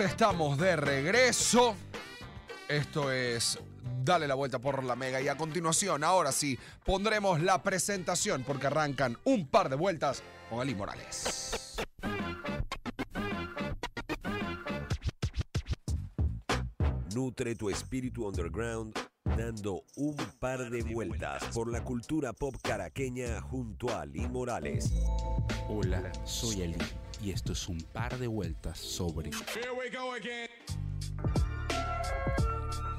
estamos de regreso. Esto es Dale la vuelta por la mega y a continuación, ahora sí, pondremos la presentación porque arrancan un par de vueltas con Ali Morales. Nutre tu espíritu underground dando un par de vueltas por la cultura pop caraqueña junto a Ali Morales. Hola, soy Ali y esto es un par de vueltas sobre.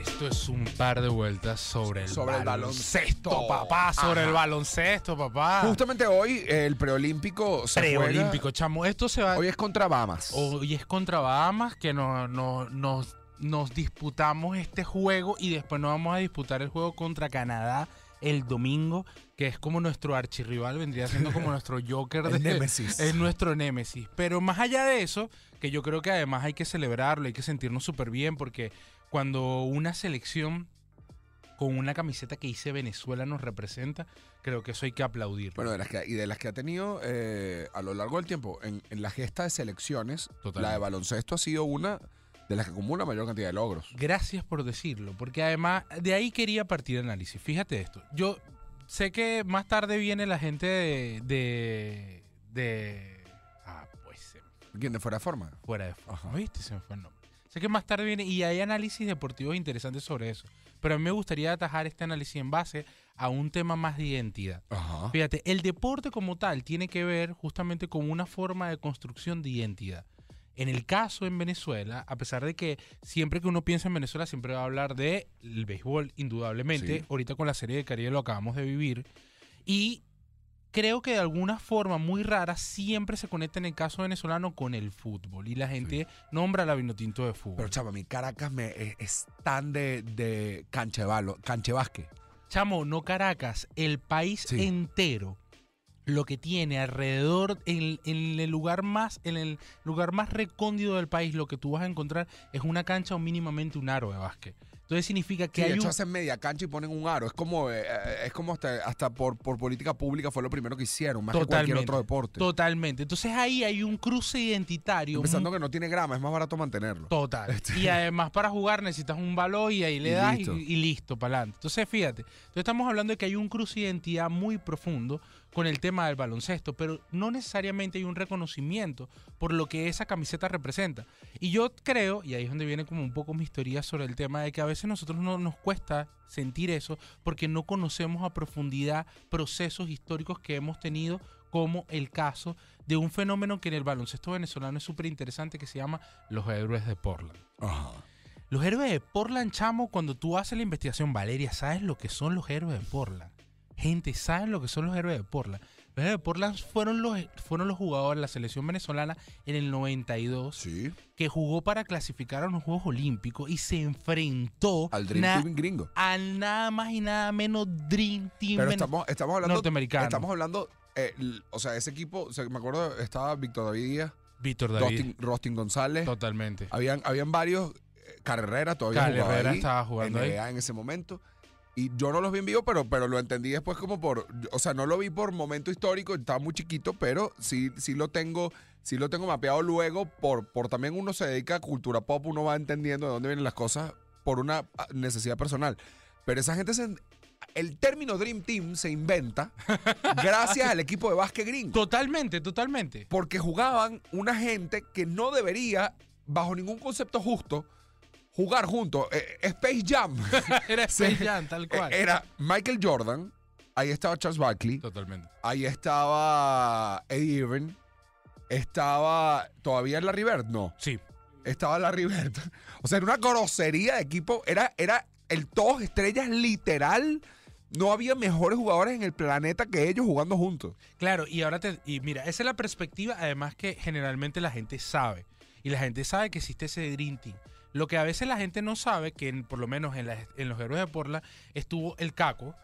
Esto es un par de vueltas sobre el Sobre el baloncesto. papá, sobre Ajá. el baloncesto, papá. Justamente hoy el preolímpico se Preolímpico, juega- chamo. Esto se va. Hoy es contra Bahamas. Hoy es contra Bahamas que no, no- nos, nos disputamos este juego y después nos vamos a disputar el juego contra Canadá el domingo, que es como nuestro archirrival, vendría siendo como nuestro Joker de némesis. Es nuestro némesis. Pero más allá de eso, que yo creo que además hay que celebrarlo, hay que sentirnos súper bien, porque cuando una selección con una camiseta que dice Venezuela nos representa, creo que eso hay que aplaudir. Bueno, de las que, y de las que ha tenido eh, a lo largo del tiempo, en, en la gesta de selecciones, Totalmente. la de baloncesto ha sido una de las que acumula mayor cantidad de logros. Gracias por decirlo, porque además de ahí quería partir el análisis. Fíjate esto, yo sé que más tarde viene la gente de... de, de- ah, pues se me ¿Quién de fuera de forma? fuera de forma, Ajá. ¿viste? Se me fue el nombre. Sé que más tarde viene y hay análisis deportivos interesantes sobre eso, pero a mí me gustaría atajar este análisis en base a un tema más de identidad. Ajá. Fíjate, el deporte como tal tiene que ver justamente con una forma de construcción de identidad. En el caso en Venezuela, a pesar de que siempre que uno piensa en Venezuela siempre va a hablar de el béisbol, indudablemente. Sí. Ahorita con la serie de Caribe lo acabamos de vivir. Y creo que de alguna forma muy rara siempre se conecta en el caso venezolano con el fútbol. Y la gente nombra la Vinotinto de fútbol. Pero chava, mi Caracas me, es, es tan de, de de de básquet. Chamo, no Caracas, el país Sí. entero lo que tiene alrededor en, en el lugar más en el lugar más recóndito del país lo que tú vas a encontrar es una cancha o mínimamente un aro de básquet. Entonces significa que Sí, de hay hecho un, hacen media cancha y ponen un aro. Es como, eh, eh, es como hasta, hasta por, por política pública fue lo primero que hicieron, más que cualquier otro deporte. totalmente. Entonces ahí hay un cruce identitario. Mu- que no tiene grama, es más barato mantenerlo. Total. Y además para jugar necesitas un balón y ahí le Y das listo. y, y listo, para adelante. Entonces fíjate, entonces estamos hablando de que hay un cruce de identidad muy profundo con el tema del baloncesto, pero no necesariamente hay un reconocimiento por lo que esa camiseta representa. Y yo creo, y ahí es donde viene como un poco mi historia sobre el tema de que a veces nosotros no nos cuesta sentir eso porque no conocemos a profundidad procesos históricos que hemos tenido como el caso de un fenómeno que en el baloncesto venezolano es súper interesante que se llama los héroes de Portland. Ajá. Los héroes de Portland, chamo, cuando tú haces la investigación, Valeria, ¿sabes lo que son los héroes de Portland? Gente, ¿saben lo que son los héroes de Portland? Los héroes de Portland fueron los, fueron los jugadores de la selección venezolana en el 92 Sí, que jugó para clasificar a unos Juegos Olímpicos y se enfrentó al Dream Team gringo. al nada más y nada menos Dream Team Pero estamos, estamos hablando. norteamericano. Estamos hablando. eh, o sea, ese equipo, o sea, me acuerdo, estaba Víctor David Díaz, Víctor David. Rostin, Rostin González. Totalmente. Habían, habían varios. eh, Carrera todavía jugaba ahí, estaba jugando ahí. En ese momento. Y yo no los vi en vivo, pero, pero lo entendí después como por. O sea, no lo vi por momento histórico, estaba muy chiquito, pero sí, sí lo tengo. Sí lo tengo mapeado luego por, por también uno se dedica a cultura pop, uno va entendiendo de dónde vienen las cosas por una ah, necesidad personal. Pero esa gente se, el término Dream Team se inventa gracias al equipo de básquet gringo. Totalmente, totalmente. Porque jugaban una gente que no debería, bajo ningún concepto justo, jugar juntos. Eh, Space Jam. Era Space Jam, tal cual. Eh, Era Michael Jordan. Ahí estaba Charles Barkley. Totalmente. Ahí estaba Eddie Irving. Estaba todavía Larry Bird. No. Sí. Estaba Larry Bird. O sea, era una grosería de equipo. Era, era el todos estrellas literal. No había mejores jugadores en el planeta que ellos jugando juntos. Claro, y ahora te. Y mira, esa es la perspectiva, además que generalmente la gente sabe. Y la gente sabe que existe ese Dream Team. Lo que a veces la gente no sabe, que en- por lo menos en, los héroes de Porla, estuvo el Caco.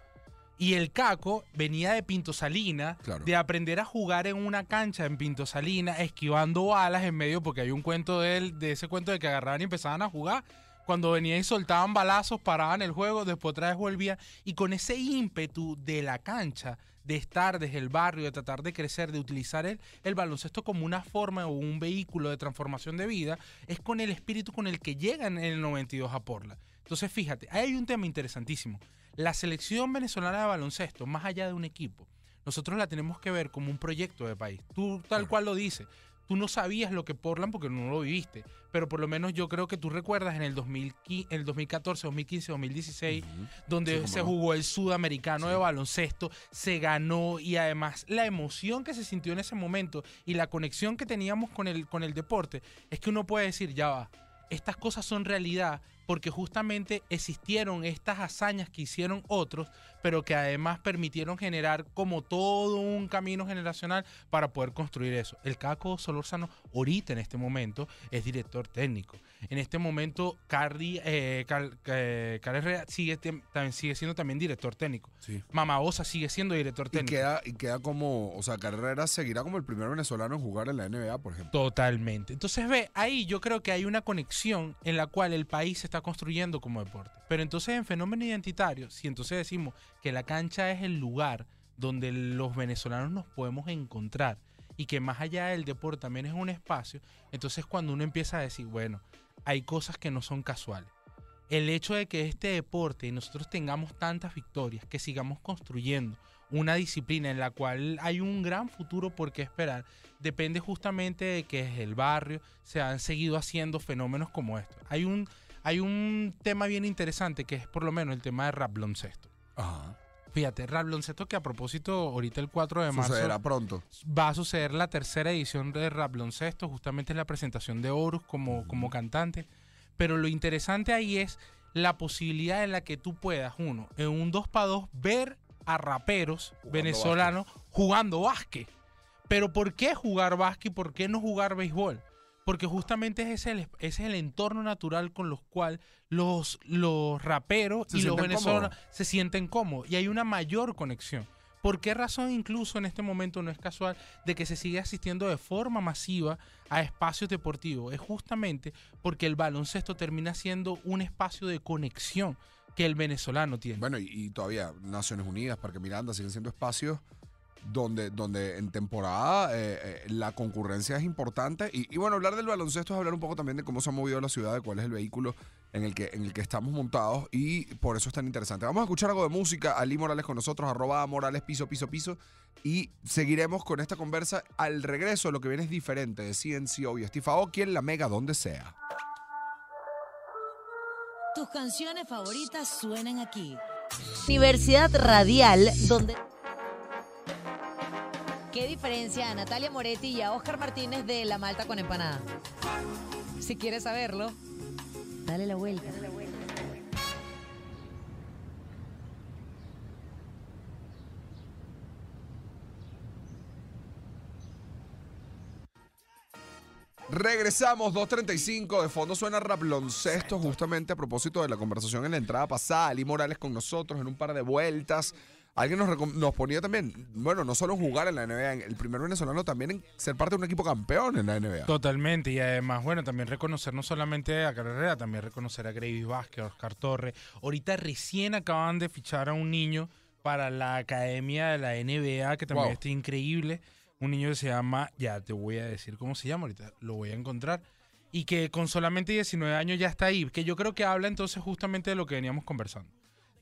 Y el Caco venía de Pinto Salina, Claro. de aprender a jugar en una cancha en Pinto Salina, esquivando balas en medio, porque hay un cuento de él, de ese cuento de que agarraban y empezaban a jugar. Cuando venían y soltaban balazos, paraban el juego, después otra vez volvían. Y con ese ímpetu de la cancha, de estar desde el barrio, de tratar de crecer, de utilizar el, el baloncesto como una forma o un vehículo de transformación de vida, es con el espíritu con el que llegan en el 92 a Portland. Entonces, fíjate, ahí hay un tema interesantísimo. La selección venezolana de baloncesto, más allá de un equipo, nosotros la tenemos que ver como un proyecto de país. Tú tal cual lo dices. Tú no sabías lo que Portland porque no lo viviste, pero por lo menos yo creo que tú recuerdas en el, 2015, el 2014, 2015, 2016, donde Sí, se no. jugó el sudamericano de baloncesto, se ganó y además la emoción que se sintió en ese momento y la conexión que teníamos con el, con el deporte, es que uno puede decir, ya va, estas cosas son realidad porque justamente existieron estas hazañas que hicieron otros, pero que además permitieron generar como todo un camino generacional para poder construir eso. El Caco Solórzano ahorita en este momento es director técnico. En este momento Cardi, eh, Cal- eh, Herrera sigue, también sigue siendo también director técnico. Sí. Sigue siendo director Y técnico. queda, y queda como, o sea, Carrera seguirá como el primer venezolano en jugar en la NBA, por ejemplo. Totalmente. Entonces, ve, ahí yo creo que hay una conexión en la cual el país se está construyendo como deporte. Pero entonces en fenómeno identitario, si entonces decimos que la cancha es el lugar donde los venezolanos nos podemos encontrar y que más allá del deporte también es un espacio, entonces cuando uno empieza a decir, bueno, hay cosas que no son casuales. El hecho de que este deporte y nosotros tengamos tantas victorias, que sigamos construyendo una disciplina en la cual hay un gran futuro por qué esperar, depende justamente de que desde el barrio se han seguido haciendo fenómenos como estos. Hay un, hay un tema bien interesante que es por lo menos el tema de rap baloncesto. Ajá. Fíjate, rap baloncesto que a propósito ahorita el 4 de marzo Sucederá pronto. va a suceder la tercera edición de Rap Baloncesto, justamente la presentación de Horus como, como cantante. Pero lo interesante ahí es la posibilidad en la que tú puedas, uno, en un 2 para 2 ver a raperos Jugando venezolanos jugando básquet. Pero ¿por qué jugar básquet y por qué no jugar béisbol? Porque justamente ese es el, ese es el entorno natural con los cual los, los raperos Se y los venezolanos cómodos. se sienten cómodos. Y hay una mayor conexión. ¿Por qué razón incluso en este momento no es casual de que se sigue asistiendo de forma masiva a espacios deportivos? Es justamente porque el baloncesto termina siendo un espacio de conexión que el venezolano tiene. Bueno, y, y todavía Naciones Unidas, Parque Miranda, siguen siendo espacios donde, donde en temporada eh, eh, la concurrencia es importante. Y, bueno, hablar del baloncesto es hablar un poco también de cómo se ha movido la ciudad, de cuál es el vehículo en el que, en el que estamos montados. Y por eso es tan interesante. Vamos a escuchar algo de música. Ali Morales con nosotros, arroba Morales piso, piso, piso. Y seguiremos con esta conversa. Al regreso, lo que viene es diferente de CNCO y Steve Aoki la Mega, donde sea. Tus canciones favoritas suenan aquí. Universidad Radial, donde... ¿Qué diferencia a Natalia Moretti y a Oscar Martínez de La Malta con Empanada? Si quieres saberlo, dale la vuelta. Regresamos, 2.35, de fondo suena Raploncesto, justamente a propósito de la conversación en la entrada pasada, Ali Morales con nosotros en un par de vueltas. Alguien nos, nos ponía también, bueno, no solo jugar en la NBA, el primer venezolano también en ser parte de un equipo campeón en la NBA. Totalmente, y además, bueno, también reconocer no solamente a Carrera, también reconocer a Gravis Vázquez, a Oscar Torres. Ahorita recién acaban de fichar a un niño para la academia de la NBA, que también Wow. está increíble. Un niño que se llama, ya te voy a decir cómo se llama, ahorita lo voy a encontrar. Y que con solamente 19 años ya está ahí, que yo creo que habla entonces justamente de lo que veníamos conversando.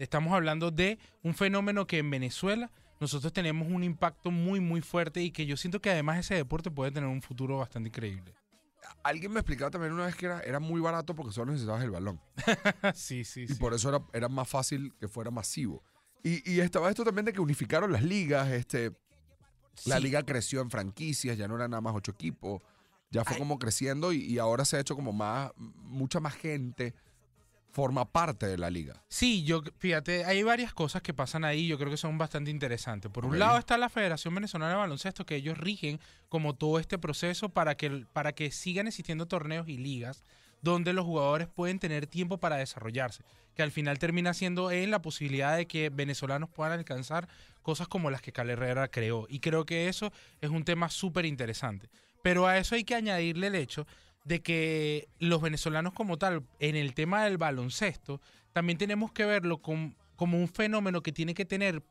Estamos hablando de un fenómeno que en Venezuela nosotros tenemos un impacto muy, muy fuerte y que yo siento que además ese deporte puede tener un futuro bastante increíble. Alguien me explicaba también una vez que era, era muy barato porque solo necesitabas el balón. sí, sí, Y sí. por eso era, era más fácil que fuera masivo. Y, y estaba esto también de que unificaron las ligas. Este, La Sí. liga creció en franquicias, ya no eran nada más ocho equipos. Ya fue Ay. como creciendo y, y ahora se ha hecho como más, mucha más gente forma parte de la liga. Sí, yo, fíjate, hay varias cosas que pasan ahí, yo creo que son bastante interesantes. Por un lado está la Federación Venezolana de Baloncesto, que ellos rigen como todo este proceso para que, para que sigan existiendo torneos y ligas donde los jugadores pueden tener tiempo para desarrollarse, que al final termina siendo en la posibilidad de que venezolanos puedan alcanzar cosas como las que Cal Herrera creó. Y creo que eso es un tema súper interesante. Pero a eso hay que añadirle el hecho de que los venezolanos como tal, en el tema del baloncesto, también tenemos que verlo com- como un fenómeno que tiene que tener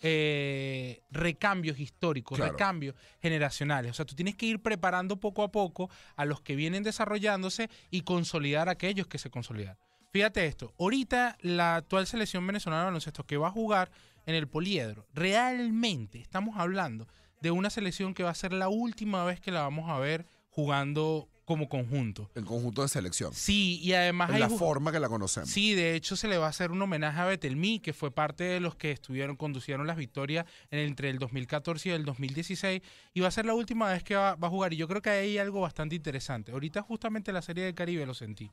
eh, recambios históricos, Claro. recambios generacionales. O sea, tú tienes que ir preparando poco a poco a los que vienen desarrollándose y consolidar a aquellos que se consolidaron. Fíjate esto, ahorita la actual selección venezolana de baloncesto que va a jugar en el poliedro, realmente estamos hablando de una selección que va a ser la última vez que la vamos a ver jugando como conjunto. El conjunto de selección. Sí, y además En hay la forma que la conocemos. Sí, de hecho se le va a hacer un homenaje a Betelmí, que fue parte de los que estuvieron, conducieron las victorias en- entre el 2014 y el 2016, y va a ser la última vez que va, va a jugar. Y yo creo que hay algo bastante interesante. Ahorita justamente la Serie del Caribe lo sentí.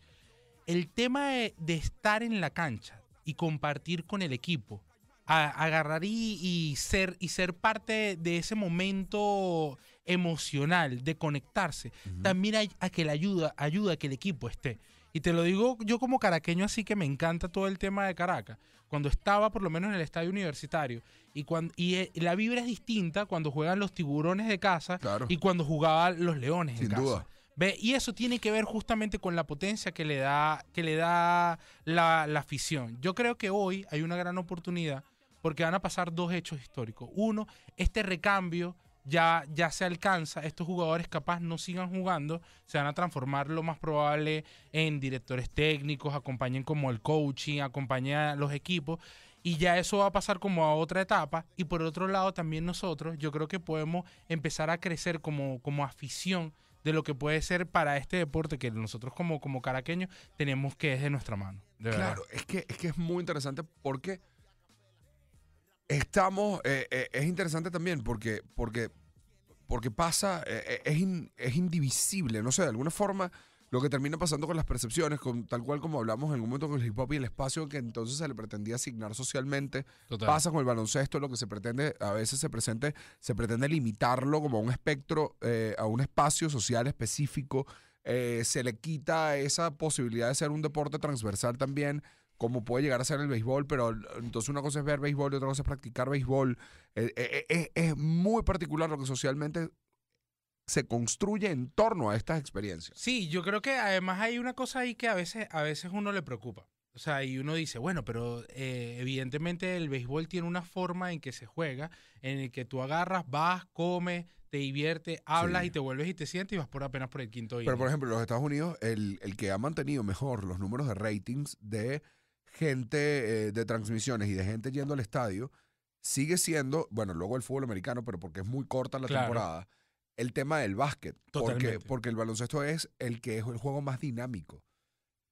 El tema de, de estar en la cancha y compartir con el equipo, a- agarrar y, y ser, y ser parte de ese momento emocional, de conectarse, también hay, a que le ayuda, ayuda a que el equipo esté. Y te lo digo yo como caraqueño, así que me encanta todo el tema de Caracas. Cuando estaba por lo menos en el estadio universitario y, cuando, y eh, la vibra es distinta cuando juegan los tiburones de casa Claro. y cuando jugaban los leones Sin en casa. duda. Ve, y eso tiene que ver justamente con la potencia que le da, que le da la, la afición. Yo creo que hoy hay una gran oportunidad porque van a pasar dos hechos históricos. Uno, este recambio ya, ya se alcanza, estos jugadores capaz no sigan jugando, se van a transformar lo más probable en directores técnicos, acompañen como el coaching, acompañen a los equipos. Y ya eso va a pasar como a otra etapa. Y por otro lado, también nosotros, yo creo que podemos empezar a crecer como, como afición de lo que puede ser para este deporte que nosotros como, como caraqueños tenemos que es de nuestra mano. Claro, es que, es que es muy interesante porque estamos, eh, eh, es interesante también porque, porque, porque pasa, eh, eh, es, in- es indivisible, no sé, de alguna forma lo que termina pasando con las percepciones, con, tal cual como hablamos en algún momento con el hip hop y el espacio que entonces se le pretendía asignar socialmente, Total. pasa con el baloncesto, lo que se pretende, a veces se presente, se pretende limitarlo como a un espectro, a un espacio social específico, se le quita esa posibilidad de ser un deporte transversal también, como puede llegar a ser el béisbol, pero l- entonces una cosa es ver béisbol y otra cosa es practicar béisbol. Eh, eh, eh, es muy particular lo que socialmente se construye en torno a estas experiencias. Sí, yo creo que además hay una cosa ahí que a veces, a veces uno le preocupa. O sea, y uno dice, bueno, pero eh, evidentemente el béisbol tiene una forma en que se juega, en el que tú agarras, vas, comes, te diviertes, hablas Sí. y te vuelves y te sientes y vas por apenas por el quinto Pero, por ejemplo, en los Estados Unidos, el, el que ha mantenido mejor los números de ratings de gente, eh, de transmisiones y de gente yendo al estadio, sigue siendo, bueno, luego el fútbol americano, pero porque es muy corta la Claro. temporada, el tema del básquet. Porque, Totalmente. porque el baloncesto es el que es el juego más dinámico.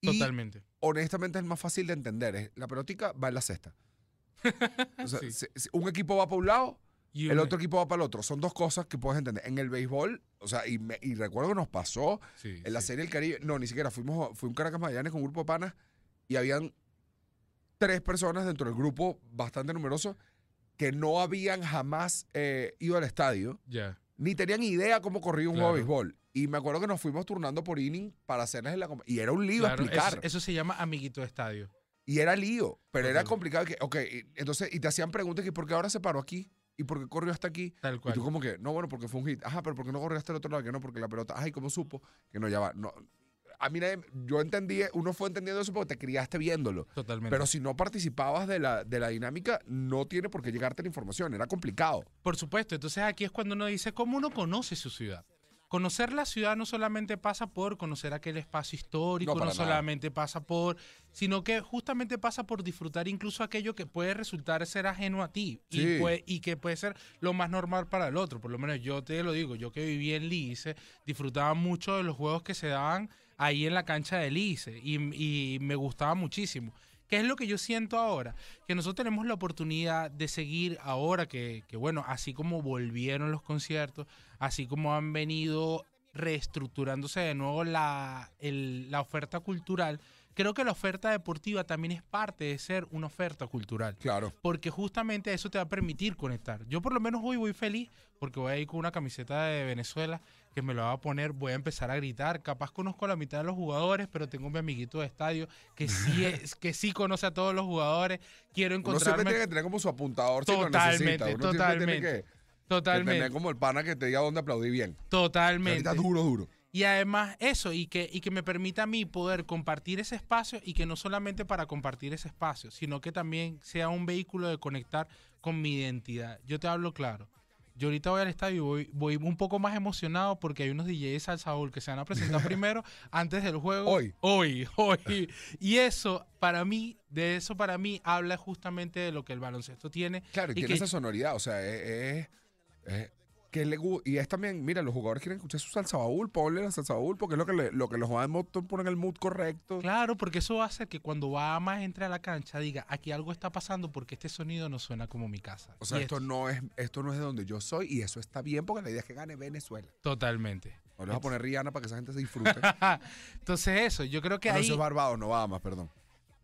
Y Totalmente. honestamente es más fácil de entender. Es, la pelotica va en la cesta. O sea, Sí. si- si un equipo va para un lado, Y el otro equipo va para el otro. Son dos cosas que puedes entender. En el béisbol, o sea, y, me- y recuerdo que nos pasó Sí, en la sí. serie del Caribe, no, ni siquiera, fuimos, fui a un Caracas Magallanes con un grupo de panas y habían tres personas dentro del grupo bastante numeroso que no habían jamás eh, ido al estadio, Ya. ni tenían idea cómo corría un juego de Claro. béisbol. Y me acuerdo que nos fuimos turnando por inning para hacerles la... Y era un lío Claro, explicar. eso, eso se llama amiguito de estadio. Y era lío, pero era Total. complicado. Que, ok, y- entonces, y te hacían preguntas que por qué ahora se paró aquí y por qué corrió hasta aquí. Tal Y cual. tú como que, no, bueno, porque fue un hit. Ajá, pero ¿por qué no corrió hasta el otro lado? Que no, porque la pelota, ay, ¿cómo supo? Que no, ya va. No. A mí nadie- yo entendí, uno fue entendiendo eso porque te criaste viéndolo. Totalmente. Pero si no participabas de la, de la dinámica, no tiene por qué llegarte la información. Era complicado. Por supuesto, entonces aquí es cuando uno dice cómo uno conoce su ciudad. Conocer la ciudad no solamente pasa por conocer aquel espacio histórico, No, solamente pasa por, sino que justamente pasa por disfrutar incluso aquello que puede resultar ser ajeno a ti Sí. y, puede- y que puede ser lo más normal para el otro. Por lo menos yo te lo digo, yo que viví en Lice, disfrutaba mucho de los juegos que se daban ahí en la cancha de Lice y, y me gustaba muchísimo. ¿Qué es lo que yo siento ahora? Que nosotros tenemos la oportunidad de seguir ahora que, que, bueno, así como volvieron los conciertos, así como han venido reestructurándose de nuevo la, el- la oferta cultural, creo que la oferta deportiva también es parte de ser una oferta cultural. Claro. Porque justamente eso te va a permitir conectar. Yo por lo menos hoy voy feliz porque voy a ir con una camiseta de Venezuela que me la va a poner, voy a empezar a gritar. Capaz conozco a la mitad de los jugadores, pero tengo mi amiguito de estadio que sí, es, que sí conoce a todos los jugadores. Quiero Uno siempre encontrarme tiene que tener como su apuntador si lo Totalmente, necesita. Uno tiene totalmente, que, que tener totalmente, como el pana que te diga dónde aplaudir bien. totalmente. Ahorita duro, duro. Y además eso, y que, y que me permita a mí poder compartir ese espacio y que no solamente para compartir ese espacio, sino que también sea un vehículo de conectar con mi identidad. Yo te hablo claro. Yo ahorita voy al estadio y voy, voy un poco más emocionado porque hay unos DJs al Saúl que se van a presentar primero antes del juego. Hoy. Hoy, hoy. Y eso, para mí, de eso para mí, habla justamente de lo que el baloncesto tiene. Claro, y, tiene que- esa sonoridad, o sea, es... es- es- que le y es también, mira, los jugadores quieren escuchar su salsa baúl, ponle la salsa baúl, porque es lo que, le- lo que los va a poner el mood correcto. Claro, porque eso va a hacer que cuando va más entre a la cancha diga, aquí algo está pasando porque este sonido no suena como mi casa. O sea, esto no es esto no es de donde yo soy y eso está bien porque la idea es que gane Venezuela. Totalmente. Vas a poner Rihanna para que esa gente se disfrute. Entonces eso, yo creo que no, ahí... eso es Barbados, no más, perdón.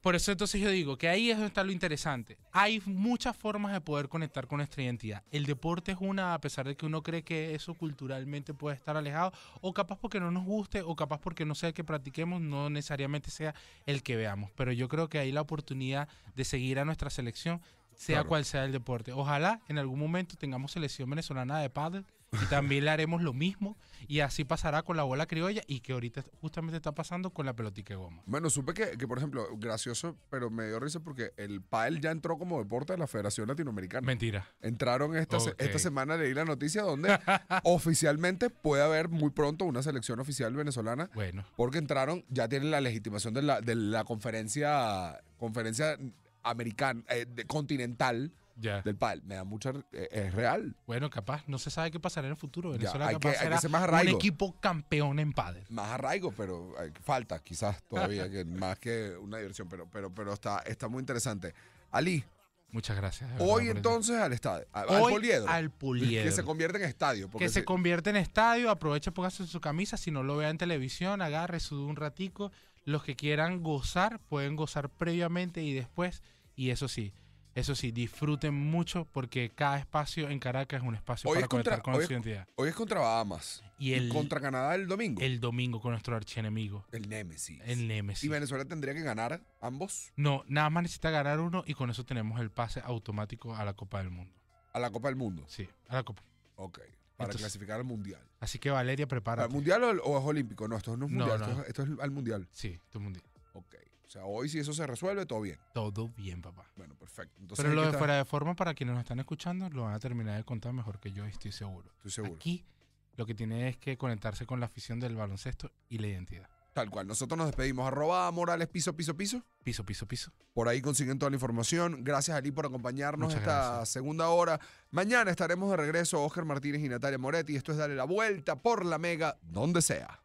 Por eso entonces yo digo que ahí es donde está lo interesante. Hay muchas formas de poder conectar con nuestra identidad. El deporte es una, a pesar de que uno cree que eso culturalmente puede estar alejado, o capaz porque no nos guste, o capaz porque no sea el que practiquemos, no necesariamente sea el que veamos. Pero yo creo que hay la oportunidad de seguir a nuestra selección, sea Claro. cual sea el deporte. Ojalá en algún momento tengamos selección venezolana de pádel y también le haremos lo mismo y así pasará con la bola criolla y que ahorita justamente está pasando con la pelotica de goma. Bueno, supe que, que, por ejemplo, gracioso, pero me dio risa porque el pádel ya entró como deporte de la Federación Latinoamericana. Mentira. Entraron esta, se- Ok. esta semana, leí la noticia donde oficialmente puede haber muy pronto una selección oficial venezolana Bueno. porque entraron, ya tienen la legitimación de la, de la conferencia, conferencia americana, eh, de- continental Del pádel. Me da mucha... eh, es real. Bueno, capaz, no se sabe qué pasará en el futuro. Venezuela hay capaz que- hay ser más un arraigo. equipo campeón en pádel. Más arraigo, pero eh, falta quizás todavía, que más que una diversión, pero, pero, pero está, está muy interesante. Ali, Muchas gracias. hoy entonces al estadio, al Hoy poliedro. al poliedro. Que se convierte en estadio. Porque que se se- convierte en estadio, aproveche, póngase su camisa, si no lo vea en televisión, agarre, sude un ratico. Los que quieran gozar, pueden gozar previamente y después. Y eso sí, eso sí, disfruten mucho porque cada espacio en Caracas es un espacio Hoy para es contra- conectar con hoy su es- identidad. Hoy es contra Bahamas. Y el, contra Canadá el domingo. el domingo con nuestro archienemigo, El Némesis. el Nemesis. Y Venezuela tendría que ganar ambos No, nada más necesita ganar uno y con eso tenemos el pase automático a la Copa del Mundo. a la Copa del Mundo. Sí, a la Copa. Ok. Para Entonces- clasificar al Mundial. Así que Valeria, ¿Al prepárate. Mundial o, o es Olímpico? No, esto no es Mundial. no. Esto, es, esto es al Mundial. Sí, tu mundial. Ok. O sea, hoy si eso se resuelve, todo bien. Todo bien, papá. Bueno, perfecto. Entonces, Pero lo de fuera de forma, para quienes nos están escuchando, lo van a terminar de contar mejor que yo, estoy seguro. Estoy seguro. Aquí lo que tiene es que conectarse con la afición del baloncesto y la identidad. Tal cual. Nosotros nos despedimos. Arroba Morales piso, piso, piso. Piso, piso, piso. Por ahí consiguen toda la información. Gracias Ali por acompañarnos Muchas esta gracias. segunda hora. Mañana estaremos de regreso Oscar Martínez y Natalia Moretti. Esto es Dale la Vuelta por la Mega, donde sea.